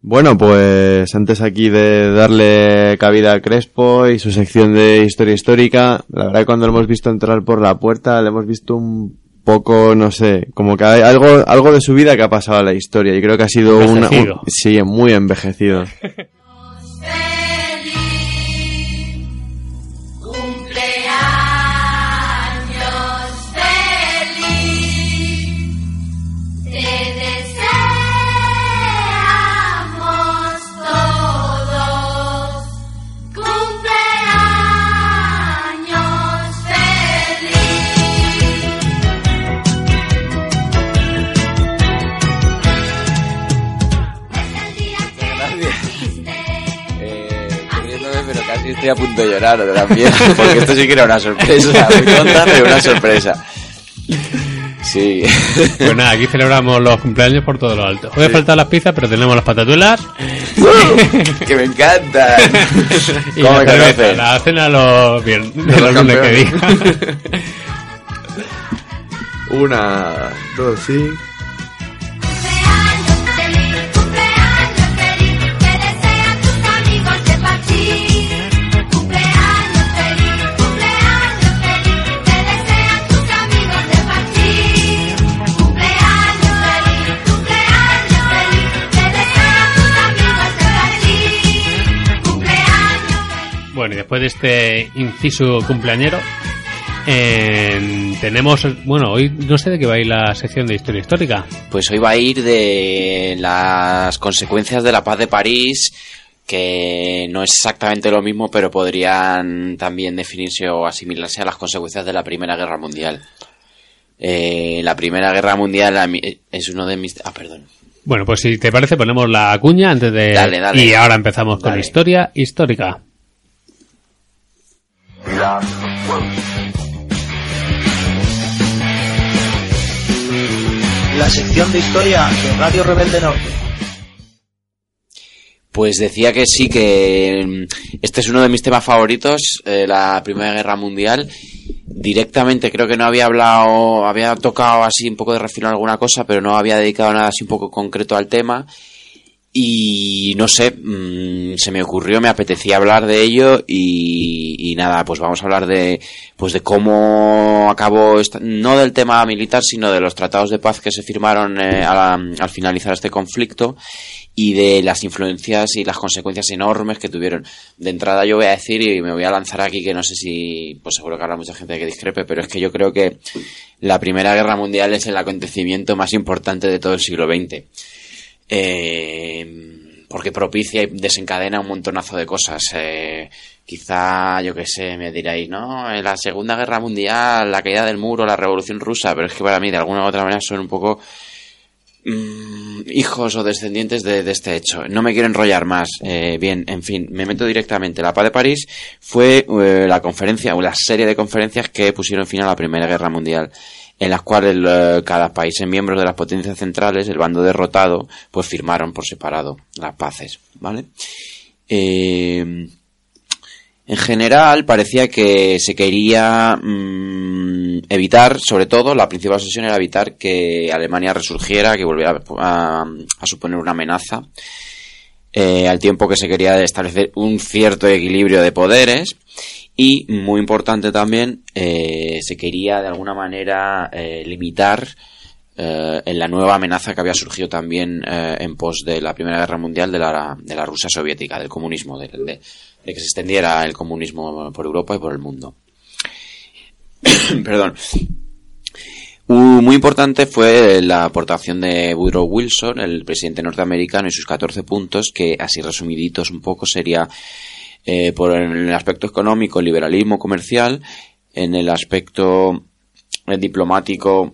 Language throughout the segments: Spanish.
Bueno, pues antes aquí de darle cabida a Crespo y su sección de historia histórica, la verdad que cuando lo hemos visto entrar por la puerta, le hemos visto un poco, no sé, como que hay algo, algo de su vida que ha pasado a la historia y creo que ha sido una, un, sí, muy envejecido. estoy a punto de llorar también, porque esto sí que era una sorpresa, muy tonta, pero una sorpresa. Sí. Pues nada, aquí celebramos los cumpleaños por todo lo alto. Puede faltar las pizzas, pero tenemos las patatuelas. ¡Que me encanta! y ¿Cómo la, me la cena los viernes, los lunes que diga. Una, dos, sí. Después de este inciso cumpleañero, eh, tenemos, bueno, hoy no sé de qué va a ir la sección de historia histórica. Pues hoy va a ir de las consecuencias de la paz de París, que no es exactamente lo mismo, pero podrían también definirse o asimilarse a las consecuencias de la Primera Guerra Mundial. Eh, la Primera Guerra Mundial es uno de mis... Ah, perdón. Bueno, pues si te parece ponemos la cuña antes de... Dale, dale. Y ahora empezamos con historia histórica. La sección de historia de Radio Rebelde Norte. Pues decía que sí, que mm, este es uno de mis temas favoritos, eh, la Primera Guerra Mundial. Directamente creo que no había hablado, había tocado así un poco de refinar alguna cosa, pero no había dedicado nada así un poco concreto al tema. Y no sé, mm, se me ocurrió, me apetecía hablar de ello y, nada, pues vamos a hablar de, pues de cómo acabó, esta, no del tema militar, sino de los tratados de paz que se firmaron eh, al, finalizar este conflicto y de las influencias y las consecuencias enormes que tuvieron. De entrada yo voy a decir y me voy a lanzar aquí que no sé si, pues seguro que habrá mucha gente que discrepe, pero es que yo creo que la Primera Guerra Mundial es el acontecimiento más importante de todo el siglo XX eh, porque propicia y desencadena un montonazo de cosas. Eh, quizá, yo qué sé, me diréis, ¿no? La Segunda Guerra Mundial, la caída del muro, la Revolución Rusa, pero es que para mí, de alguna u otra manera, son un poco mm, hijos o descendientes de, este hecho. No me quiero enrollar más. Eh, bien, en fin, me meto directamente. La paz de París fue eh, la conferencia, o la serie de conferencias que pusieron fin a la Primera Guerra Mundial en las cuales eh, cada país miembros de las potencias centrales, el bando derrotado, pues firmaron por separado las paces, ¿vale? Eh, en general parecía que se quería mm, evitar, sobre todo, la principal sesión era evitar que Alemania resurgiera, que volviera a, suponer una amenaza, eh, al tiempo que se quería establecer un cierto equilibrio de poderes y, muy importante también, eh, se quería de alguna manera eh, limitar eh, en la nueva amenaza que había surgido también en pos de la Primera Guerra Mundial de la, de la Rusia soviética, del comunismo, de, que se extendiera el comunismo por Europa y por el mundo. Perdón. Muy importante fue la aportación de Woodrow Wilson, el presidente norteamericano, y sus 14 puntos, que así resumiditos un poco sería eh, por el aspecto económico, liberalismo comercial, en el aspecto eh, diplomático,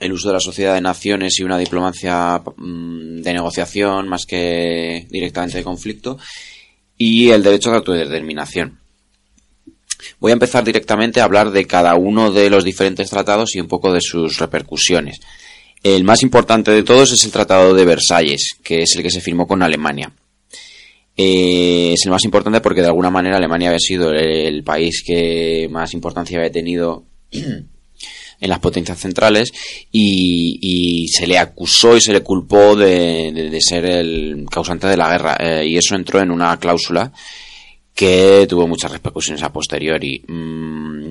el uso de la sociedad de naciones y una diplomacia mm, de negociación más que directamente de conflicto, y el derecho de autodeterminación. Voy a empezar directamente a hablar de cada uno de los diferentes tratados y un poco de sus repercusiones. El más importante de todos es el Tratado de Versalles, que es el que se firmó con Alemania. Eh, es el más importante porque de alguna manera Alemania había sido el, país que más importancia había tenido en las potencias centrales y, se le acusó y se le culpó de, ser el causante de la guerra eh, y eso entró en una cláusula que tuvo muchas repercusiones a posteriori. Mm,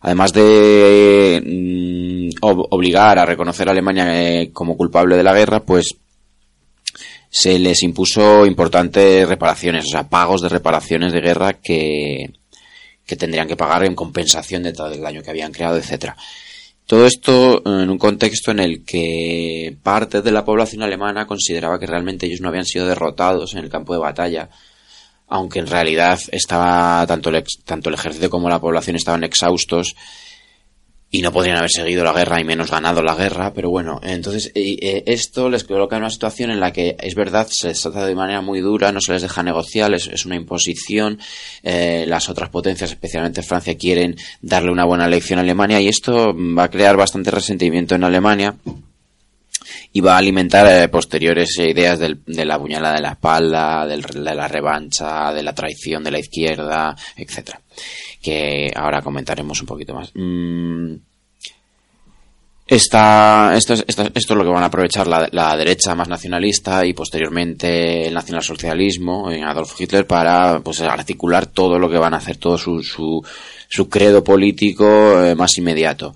además de mm, obligar a reconocer a Alemania eh, como culpable de la guerra, pues se les impuso importantes reparaciones, o sea, pagos de reparaciones de guerra que, que tendrían que pagar en compensación de todo el daño que habían creado, etcétera. Todo esto en un contexto en el que parte de la población alemana consideraba que realmente ellos no habían sido derrotados en el campo de batalla, aunque en realidad estaba tanto el, tanto el ejército como la población estaban exhaustos y no podrían haber seguido la guerra y menos ganado la guerra, pero bueno, entonces eh, esto les coloca en una situación en la que es verdad, se les trata de manera muy dura, no se les deja negociar, es, una imposición, eh, las otras potencias, especialmente Francia, quieren darle una buena lección a Alemania y esto va a crear bastante resentimiento en Alemania y va a alimentar eh, posteriores ideas de la puñalada de la espalda, de la revancha, de la traición de la izquierda, etcétera que ahora comentaremos un poquito más. Mm, esta, esto, es, esto, es lo que van a aprovechar la, derecha más nacionalista y posteriormente el nacionalsocialismo en Adolf Hitler para pues, articular todo lo que van a hacer, todo su, su, su credo político eh, más inmediato.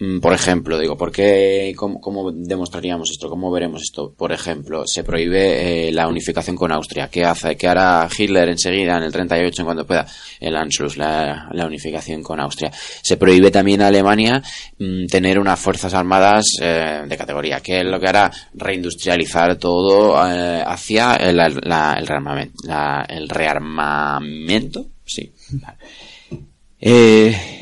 Mm, por ejemplo, digo, ¿por qué, cómo, demostraríamos esto? ¿Cómo veremos esto? Por ejemplo, se prohíbe eh, la unificación con Austria. ¿Qué hace? ¿Qué hará Hitler enseguida, en el 38, en cuanto pueda? El Anschluss, la, unificación con Austria. Se prohíbe también a Alemania mm, tener unas fuerzas armadas eh, de categoría. ¿Qué es lo que hará? Reindustrializar todo eh, hacia el, el, rearmamento, el rearmamento. Sí. Eh,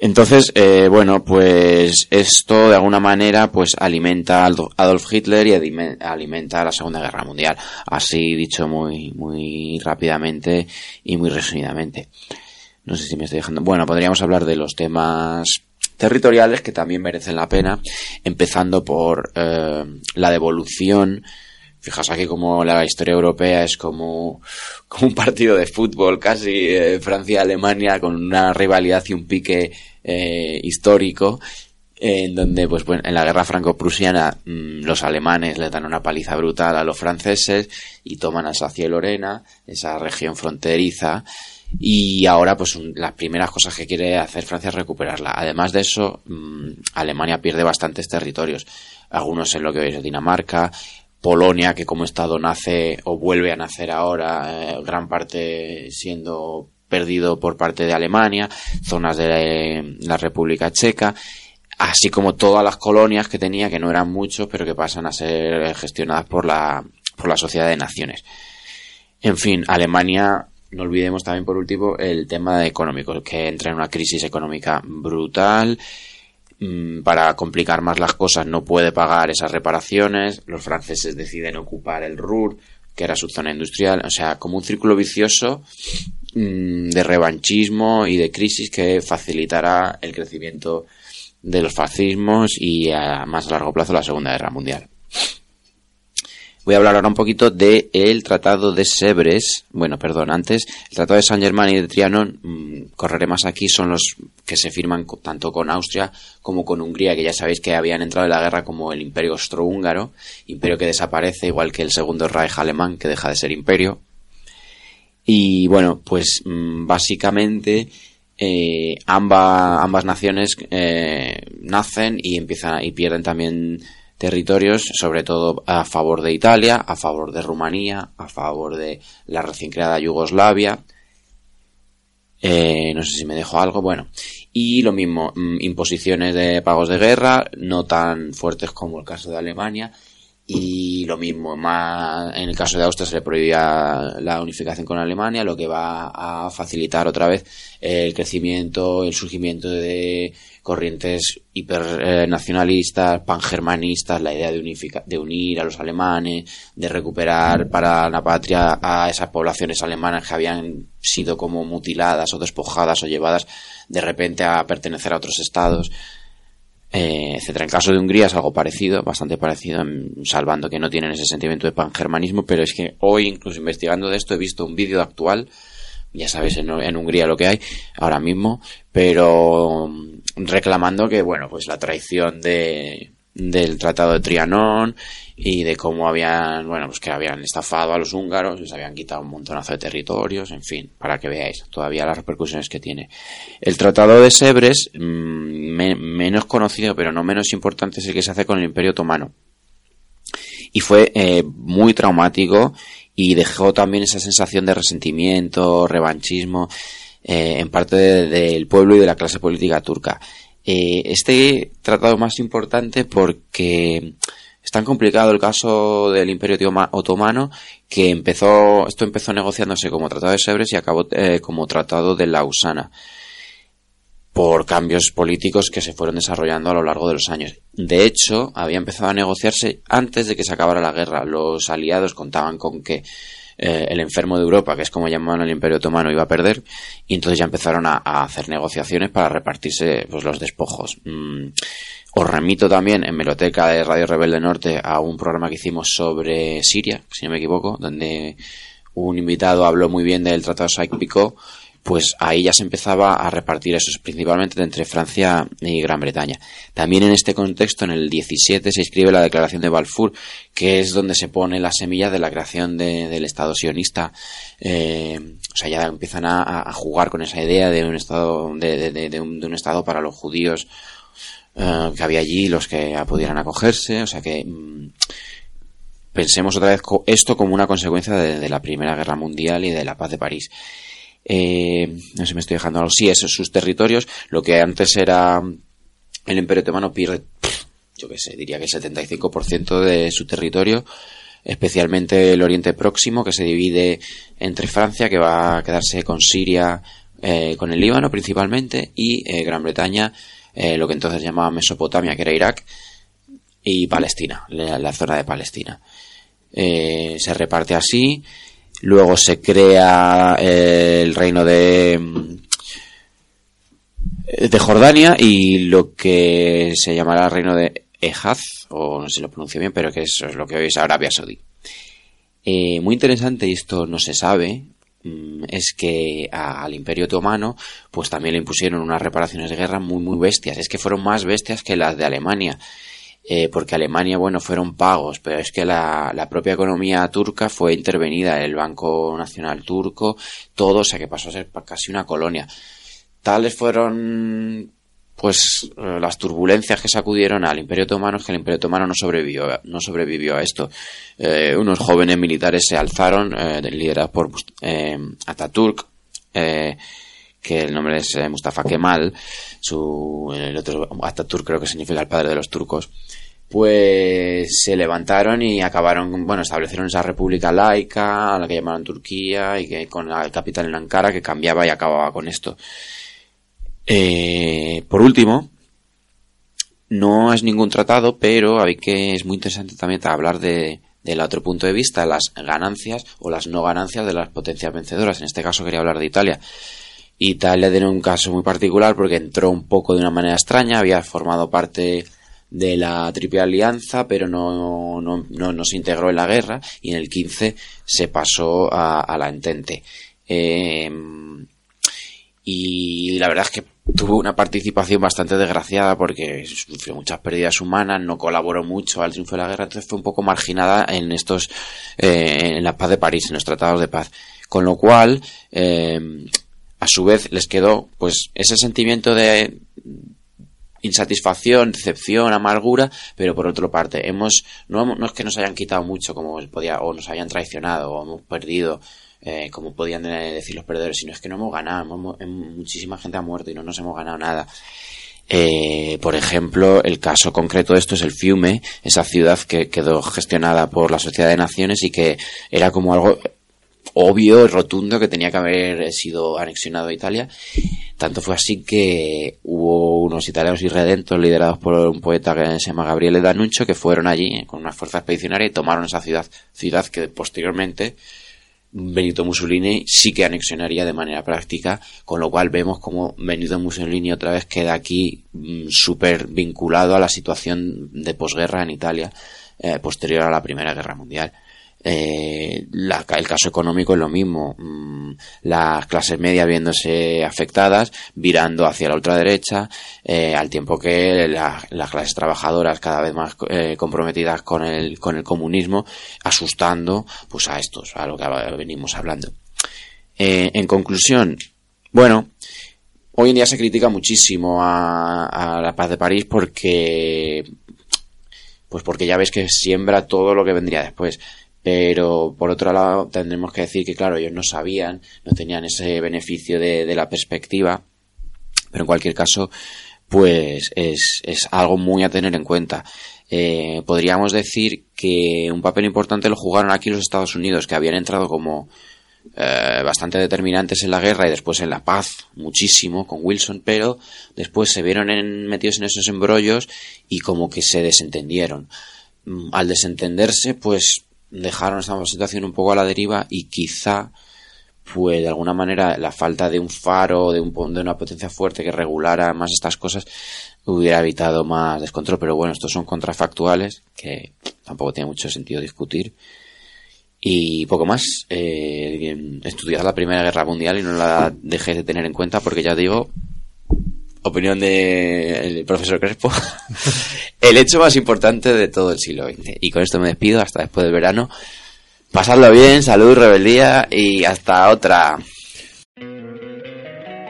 entonces, eh, bueno, pues esto de alguna manera pues alimenta a Adolf Hitler y alimenta a la Segunda Guerra Mundial. Así dicho muy, muy rápidamente y muy resumidamente. No sé si me estoy dejando. Bueno, podríamos hablar de los temas territoriales que también merecen la pena, empezando por eh, la devolución Fijaos aquí como la historia europea es como, como un partido de fútbol casi, eh, Francia-Alemania con una rivalidad y un pique eh, histórico en donde pues bueno, en la guerra franco-prusiana mm, los alemanes le dan una paliza brutal a los franceses y toman Alsacia y Lorena, esa región fronteriza y ahora pues las primeras cosas que quiere hacer Francia es recuperarla. Además de eso, mm, Alemania pierde bastantes territorios, algunos en lo que hoy es Dinamarca, Polonia, que como Estado nace o vuelve a nacer ahora, eh, gran parte siendo perdido por parte de Alemania, zonas de la República Checa, así como todas las colonias que tenía, que no eran muchos, pero que pasan a ser gestionadas por la, por la Sociedad de Naciones. En fin, Alemania, no olvidemos también por último el tema económico, que entra en una crisis económica brutal, para complicar más las cosas no puede pagar esas reparaciones, los franceses deciden ocupar el Ruhr, que era su zona industrial, o sea, como un círculo vicioso mm, de revanchismo y de crisis que facilitará el crecimiento de los fascismos y a más largo plazo la Segunda Guerra Mundial. Voy a hablar ahora un poquito del el Tratado de Sebres. Bueno, perdón, antes, el Tratado de San Germán y de Trianon, mm, correré más aquí, son los que se firman tanto con Austria como con Hungría, que ya sabéis que habían entrado en la guerra como el Imperio Austrohúngaro, imperio que desaparece, igual que el Segundo Reich alemán, que deja de ser imperio. Y bueno, pues mm, básicamente eh, ambas naciones eh, nacen y empiezan y pierden también territorios, sobre todo a favor de Italia, a favor de Rumanía, a favor de la recién creada Yugoslavia. Eh, no sé si me dejo algo, bueno. Y lo mismo, mm, imposiciones de pagos de guerra, no tan fuertes como el caso de Alemania. Y lo mismo, más en el caso de Austria se le prohibía la unificación con Alemania, lo que va a facilitar otra vez el crecimiento, el surgimiento de corrientes hipernacionalistas, pangermanistas, la idea de, unificar, de unir a los alemanes, de recuperar para la patria a esas poblaciones alemanas que habían sido como mutiladas o despojadas o llevadas de repente a pertenecer a otros estados eh, etcétera. En caso de Hungría es algo parecido, bastante parecido, salvando que no tienen ese sentimiento de pangermanismo, pero es que hoy, incluso investigando de esto, he visto un vídeo actual, ya sabéis en, en, Hungría lo que hay ahora mismo, pero mm, reclamando que, bueno, pues la traición de, del Tratado de Trianón y de cómo habían, bueno, pues que habían estafado a los húngaros, les habían quitado un montonazo de territorios, en fin, para que veáis todavía las repercusiones que tiene. El Tratado de Sebres, mm, menos conocido pero no menos importante, es el que se hace con el Imperio Otomano. Y fue eh, muy traumático y dejó también esa sensación de resentimiento, revanchismo, eh, en parte del pueblo y de la clase política turca. Eh, este tratado más importante porque es tan complicado el caso del Imperio Otomano que empezó, esto empezó negociándose como Tratado de Sebres y acabó eh, como Tratado de Lausana por cambios políticos que se fueron desarrollando a lo largo de los años. De hecho, había empezado a negociarse antes de que se acabara la guerra. Los aliados contaban con que eh, el enfermo de Europa, que es como llamaban al Imperio Otomano, iba a perder, y entonces ya empezaron a, hacer negociaciones para repartirse pues, los despojos. Mm, os remito también en Meloteca de Radio Rebelde Norte a un programa que hicimos sobre Siria, si no me equivoco, donde un invitado habló muy bien del Tratado de pues ahí ya se empezaba a repartir eso, principalmente entre Francia y Gran Bretaña. También en este contexto, en el 17, se escribe la Declaración de Balfour, que es donde se pone la semilla de la creación del Estado sionista. Eh, o sea, ya empiezan a, jugar con esa idea de un Estado, de, un, Estado para los judíos eh, que había allí, los que pudieran acogerse. O sea que mm, pensemos otra vez esto como una consecuencia de la Primera Guerra Mundial y de la paz de París eh, no sé me estoy dejando algo, sí, esos sus territorios, lo que antes era el Imperio Otomano pierde, yo qué sé, diría que el 75% de su territorio, especialmente el Oriente Próximo, que se divide entre Francia, que va a quedarse con Siria, eh, con el Líbano principalmente, y eh, Gran Bretaña, eh, lo que entonces llamaba Mesopotamia, que era Irak, y Palestina, la, zona de Palestina. Se reparte así Luego se crea eh, el reino de, de Jordania y lo que se llamará el reino de Ejaz, o no sé si lo pronuncio bien, pero que eso es lo que hoy es Arabia Saudí. Eh, muy interesante, y esto no se sabe, mm, es que al Imperio Otomano pues también le impusieron unas reparaciones de guerra muy muy bestias. Es que fueron más bestias que las de Alemania. Eh, porque Alemania, bueno, fueron pagos, pero es que la, la, propia economía turca fue intervenida, el Banco Nacional Turco, todo, o sea que pasó a ser casi una colonia. Tales fueron, pues, eh, las turbulencias que sacudieron al Imperio Otomano, es que el Imperio Otomano no sobrevivió, no sobrevivió a esto. Eh, unos jóvenes militares se alzaron, eh, liderados por Ataturk, que el nombre es Mustafa Kemal, su, el otro Ataturk creo que significa el padre de los turcos, pues se levantaron y acabaron, bueno, establecieron esa república laica, a la que llamaron Turquía, y que con la capital en Ankara, que cambiaba y acababa con esto. Eh, por último, no es ningún tratado, pero hay que, es muy interesante también hablar de, del otro punto de vista, las ganancias o las no ganancias de las potencias vencedoras. En este caso quería hablar de Italia. Italia tiene un caso muy particular porque entró un poco de una manera extraña, había formado parte de la Triple Alianza, pero no, no, no, se integró en la guerra y en el 15 se pasó a, la Entente. Em, y la verdad es que tuvo una participación bastante desgraciada porque sufrió muchas pérdidas humanas, no colaboró mucho al triunfo de la guerra, entonces fue un poco marginada en estos, eh, en la paz de París, en los tratados de paz. Con lo cual, em, a su vez les quedó pues ese sentimiento de insatisfacción, decepción, amargura, pero por otra parte, hemos, no, es que nos hayan quitado mucho como podía, o nos hayan traicionado, o hemos perdido, eh, como podían decir los perdedores, sino es que no hemos ganado, muchísima gente ha muerto y no nos hemos ganado nada. Eh, por ejemplo, el caso concreto de esto es el Fiume, esa ciudad que quedó gestionada por la Sociedad de Naciones y que era como algo obvio y rotundo que tenía que haber sido anexionado a Italia. Tanto fue así que hubo unos italianos irredentos liderados por un poeta que se llama Gabriele D'Annunzio que fueron allí con una fuerza expedicionaria y tomaron esa ciudad, ciudad que posteriormente Benito Mussolini sí que anexionaría de manera práctica, con lo cual vemos como Benito Mussolini otra vez queda aquí mm, súper vinculado a la situación de posguerra en Italia eh, posterior a la Primera Guerra Mundial. Eh, el caso económico es lo mismo. Mm, las clases medias viéndose afectadas, virando hacia la ultraderecha, eh, al tiempo que las clases trabajadoras cada vez más eh, comprometidas con el, con el comunismo, asustando pues a estos, a lo que venimos hablando. en conclusión, bueno, hoy en día se critica muchísimo a, a la paz de París porque pues porque ya ves que siembra todo lo que vendría después. Pero por otro lado, tendremos que decir que, claro, ellos no sabían, no tenían ese beneficio de, la perspectiva, pero en cualquier caso, pues es, es algo muy a tener en cuenta. Eh, podríamos decir que un papel importante lo jugaron aquí los Estados Unidos, que habían entrado como eh, bastante determinantes en la guerra y después en la paz, muchísimo, con Wilson, pero después se vieron metidos en esos embrollos y como que se desentendieron. Mm, al desentenderse, pues dejaron esta situación un poco a la deriva y quizá pues de alguna manera la falta de un faro, de, un, de una potencia fuerte que regulara más estas cosas hubiera evitado más descontrol. Pero bueno, estos son contrafactuales que tampoco tiene mucho sentido discutir. Y poco más, eh, estudiar la Primera Guerra Mundial y no la dejé de tener en cuenta porque ya digo, opinión del profesor Crespo, el hecho más importante de todo el siglo XX. Y con esto me despido hasta después del verano. Pasadlo bien, salud, rebeldía y hasta otra.